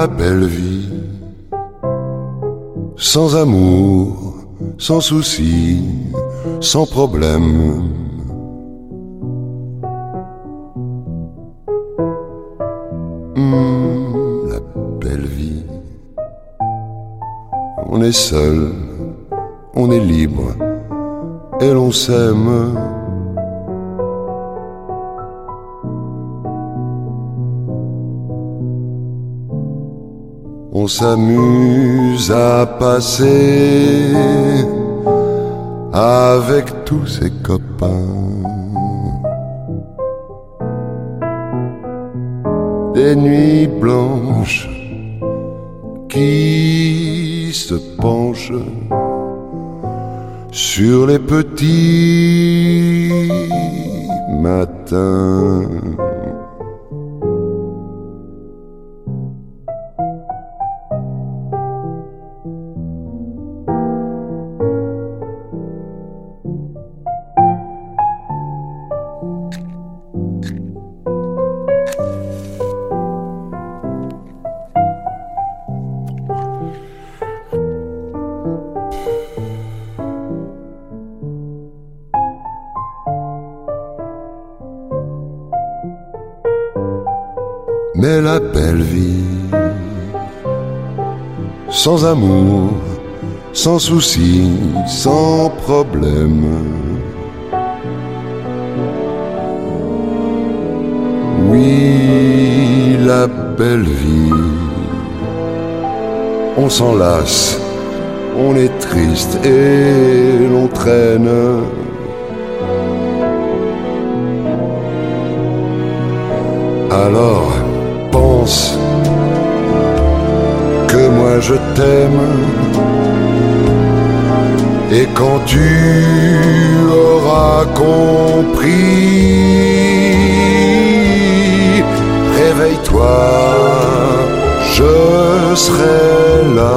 La belle vie, sans amour, sans souci, sans problème. Hmm, la belle vie, on est seul, on est libre et l'on s'aime. S'amuse à passer avec tous ses copains. Des nuits blanches qui se penchent sur les petits matins. Mais la belle vie, sans amour, sans souci, sans problème. Oui, la belle vie, on s'en lasse, on est triste et l'on traîne. Alors, Et quand tu auras compris, réveille-toi, je serai là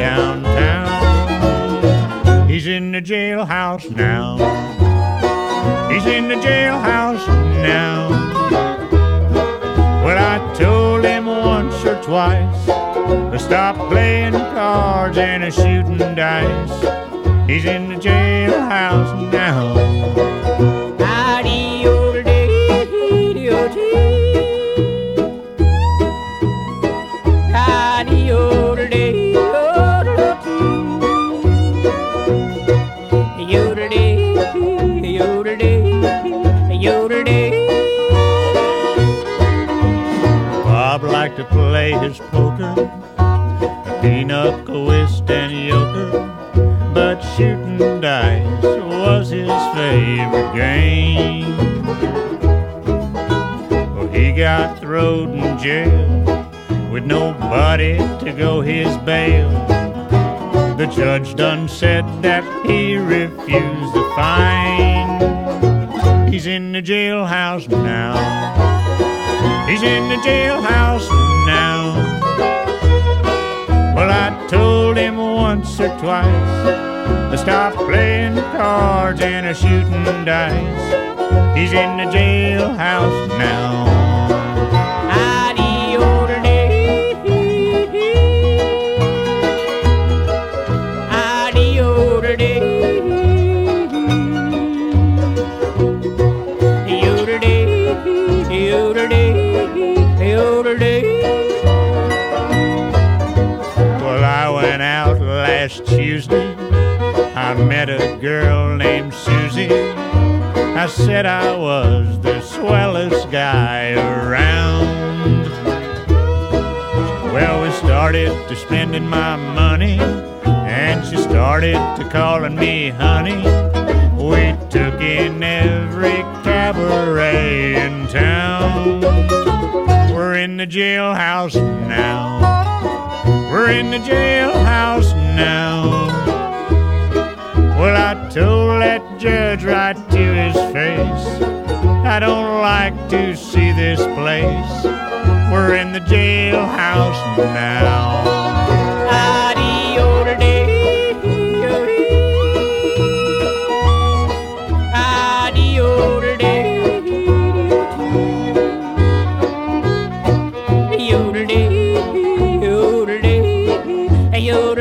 Downtown. He's in the jailhouse now. He's in the jailhouse now. Well, I told him once or twice to stop playing cards and a shooting dice. He's in the jailhouse now. Play his poker, a pinochle, whist, and euchre, but shooting dice was his favorite game. Well, he got thrown in jail with nobody to go his bail. The judge done said that he refused the fine. He's in the jailhouse now. He's in the jailhouse. Well, I told him once or twice to stop playing cards and a shooting dice. He's in the jailhouse now. I met a girl named Susie. I said I was the swellest guy around. Well, we started to spending my money, and she started to calling me honey. We took in every cabaret in town. We're in the jailhouse now. We're in the jailhouse now. Well, I told that judge right to his face, I don't like to see this place. We're in the jailhouse now. Ooh,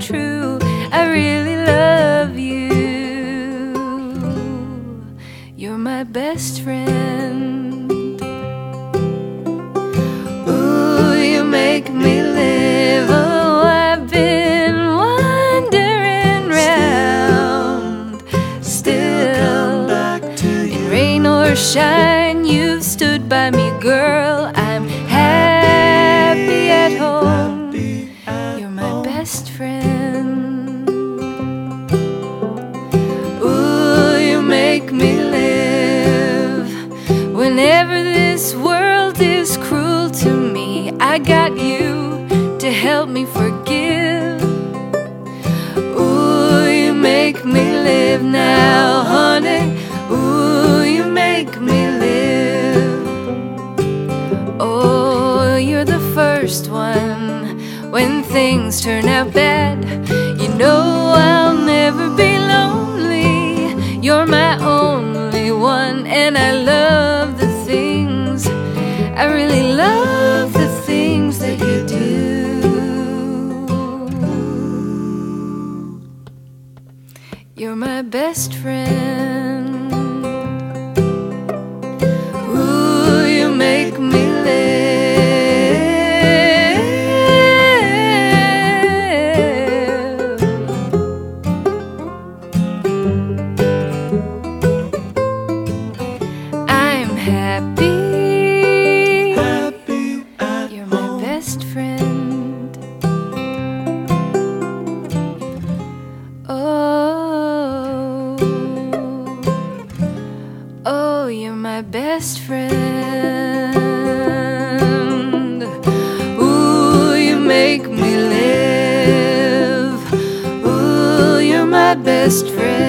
true. first one. When things turn out bad, you know I'll never be lonely. You're my only one, and I love the things. I really love the things that you do. You're my best friend. best friend.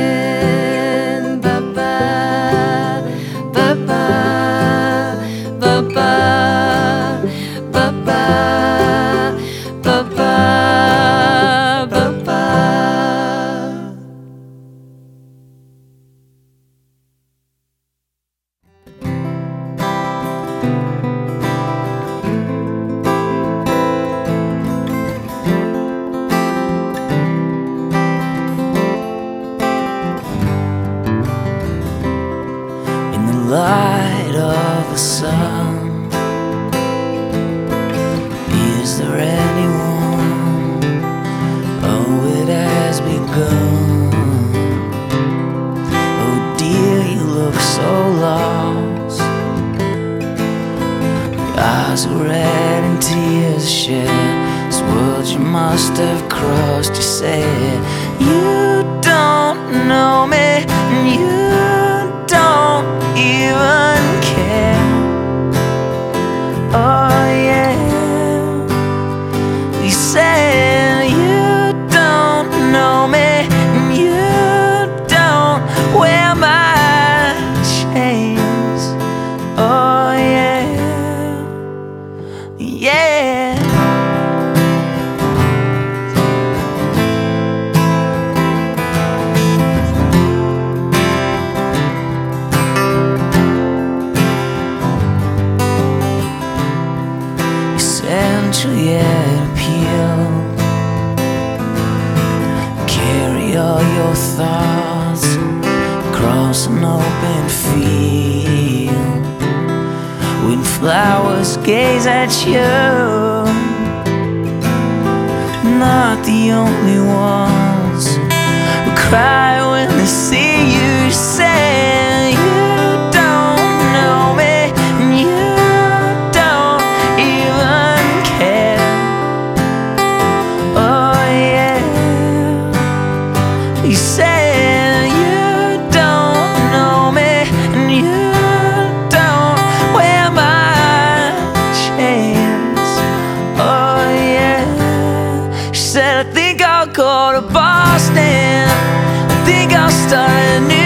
surrender. you. said, I think I'll go to Boston. I think I'll start a new.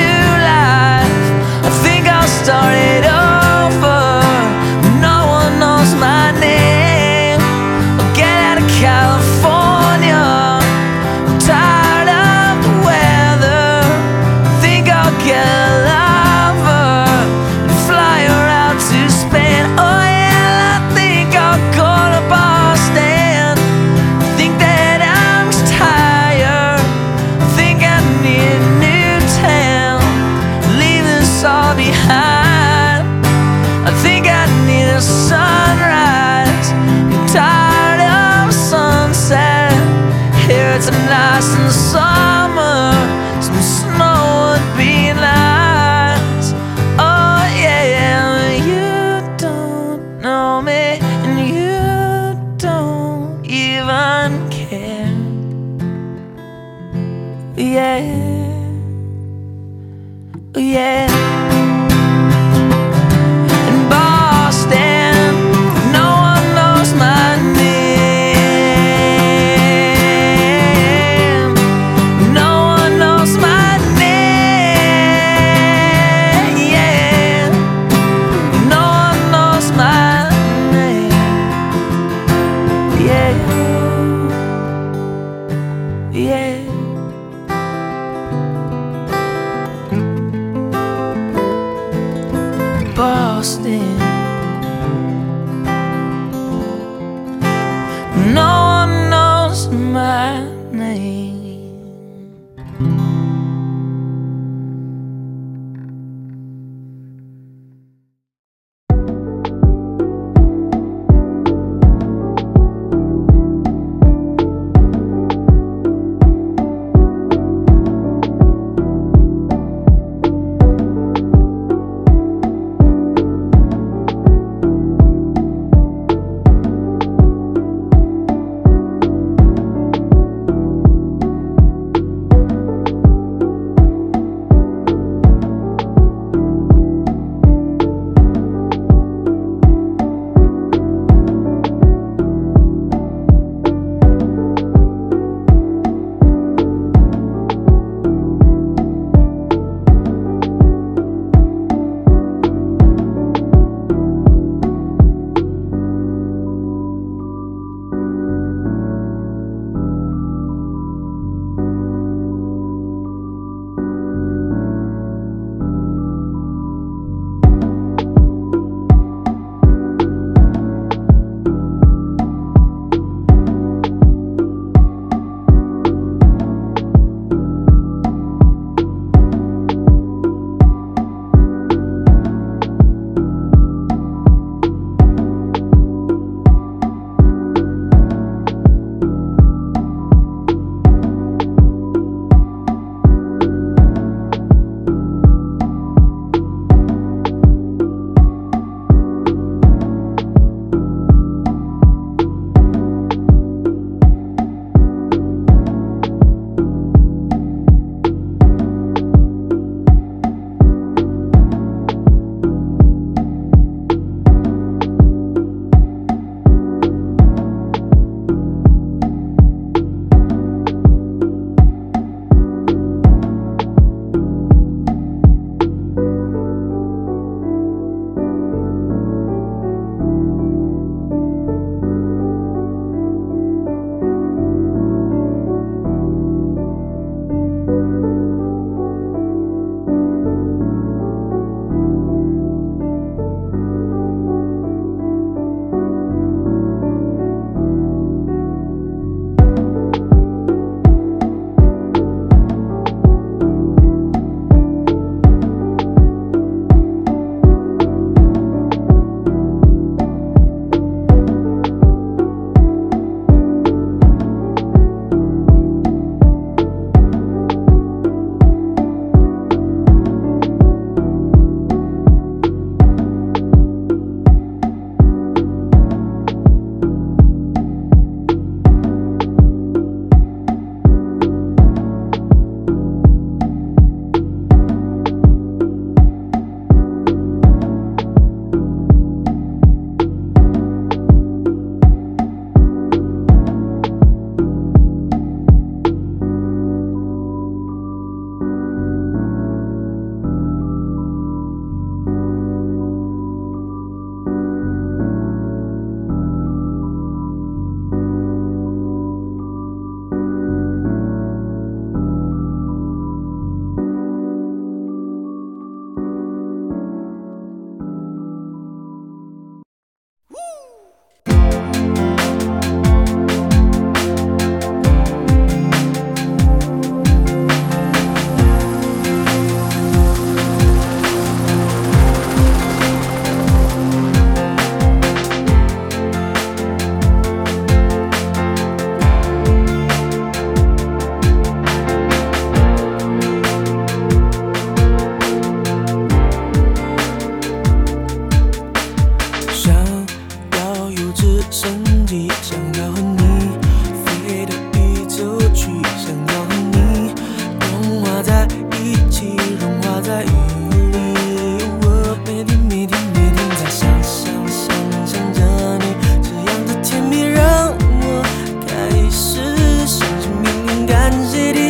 transit.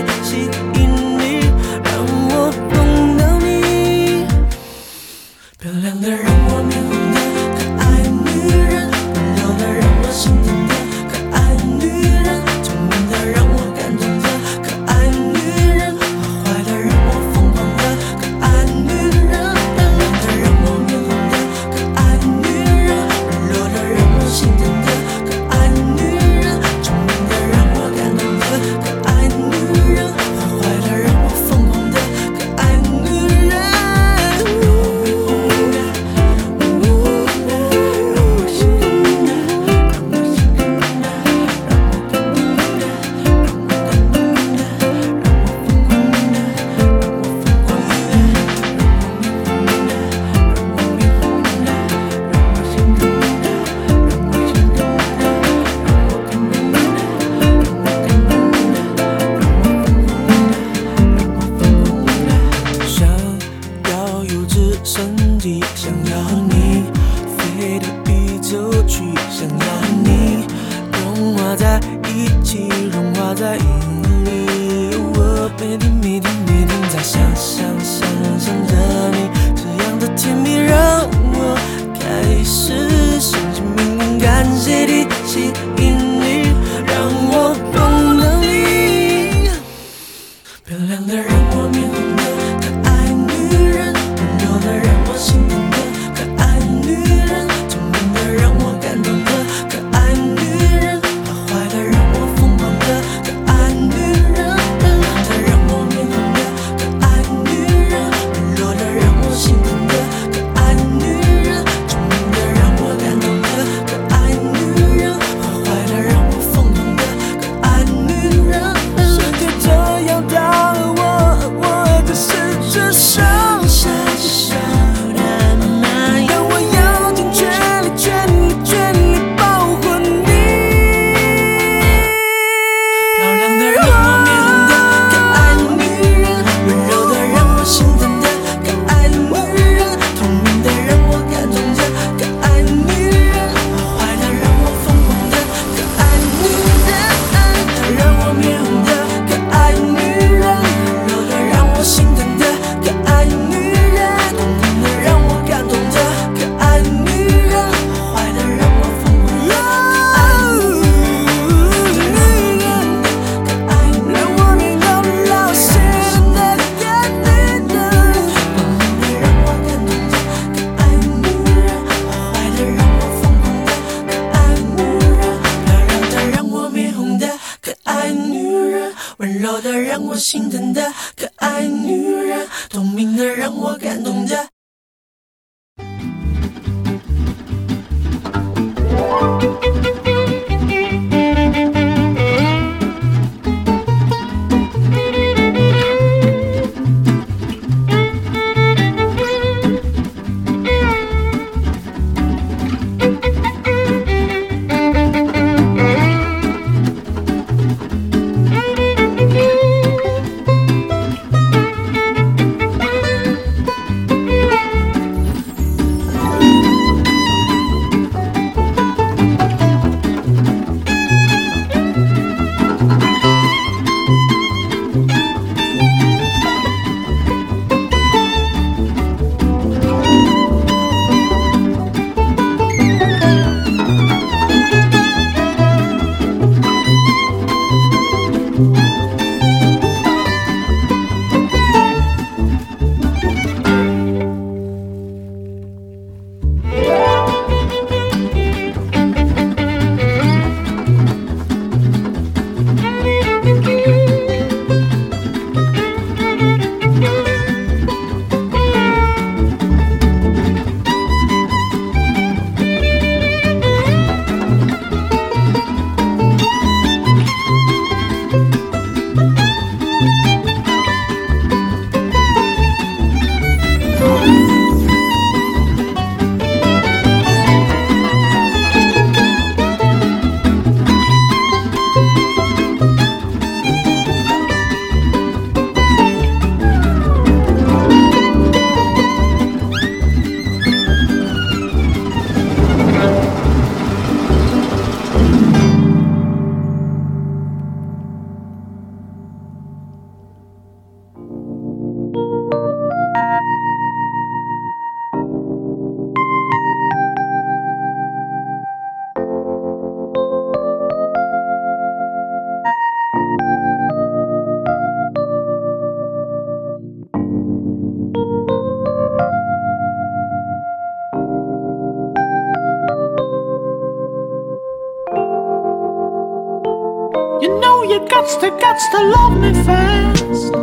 you got to, got to love me fast.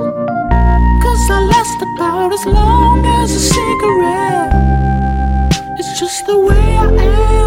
Cause I last about as long as a cigarette. It's just the way I am.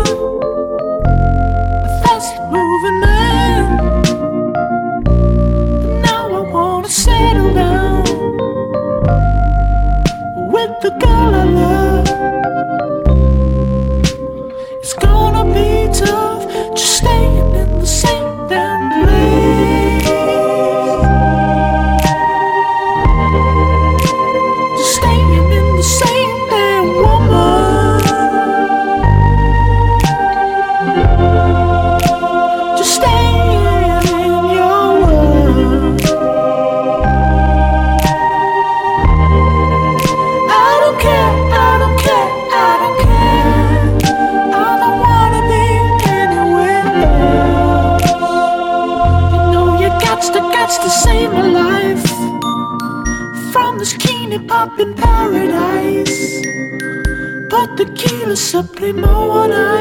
Supplément one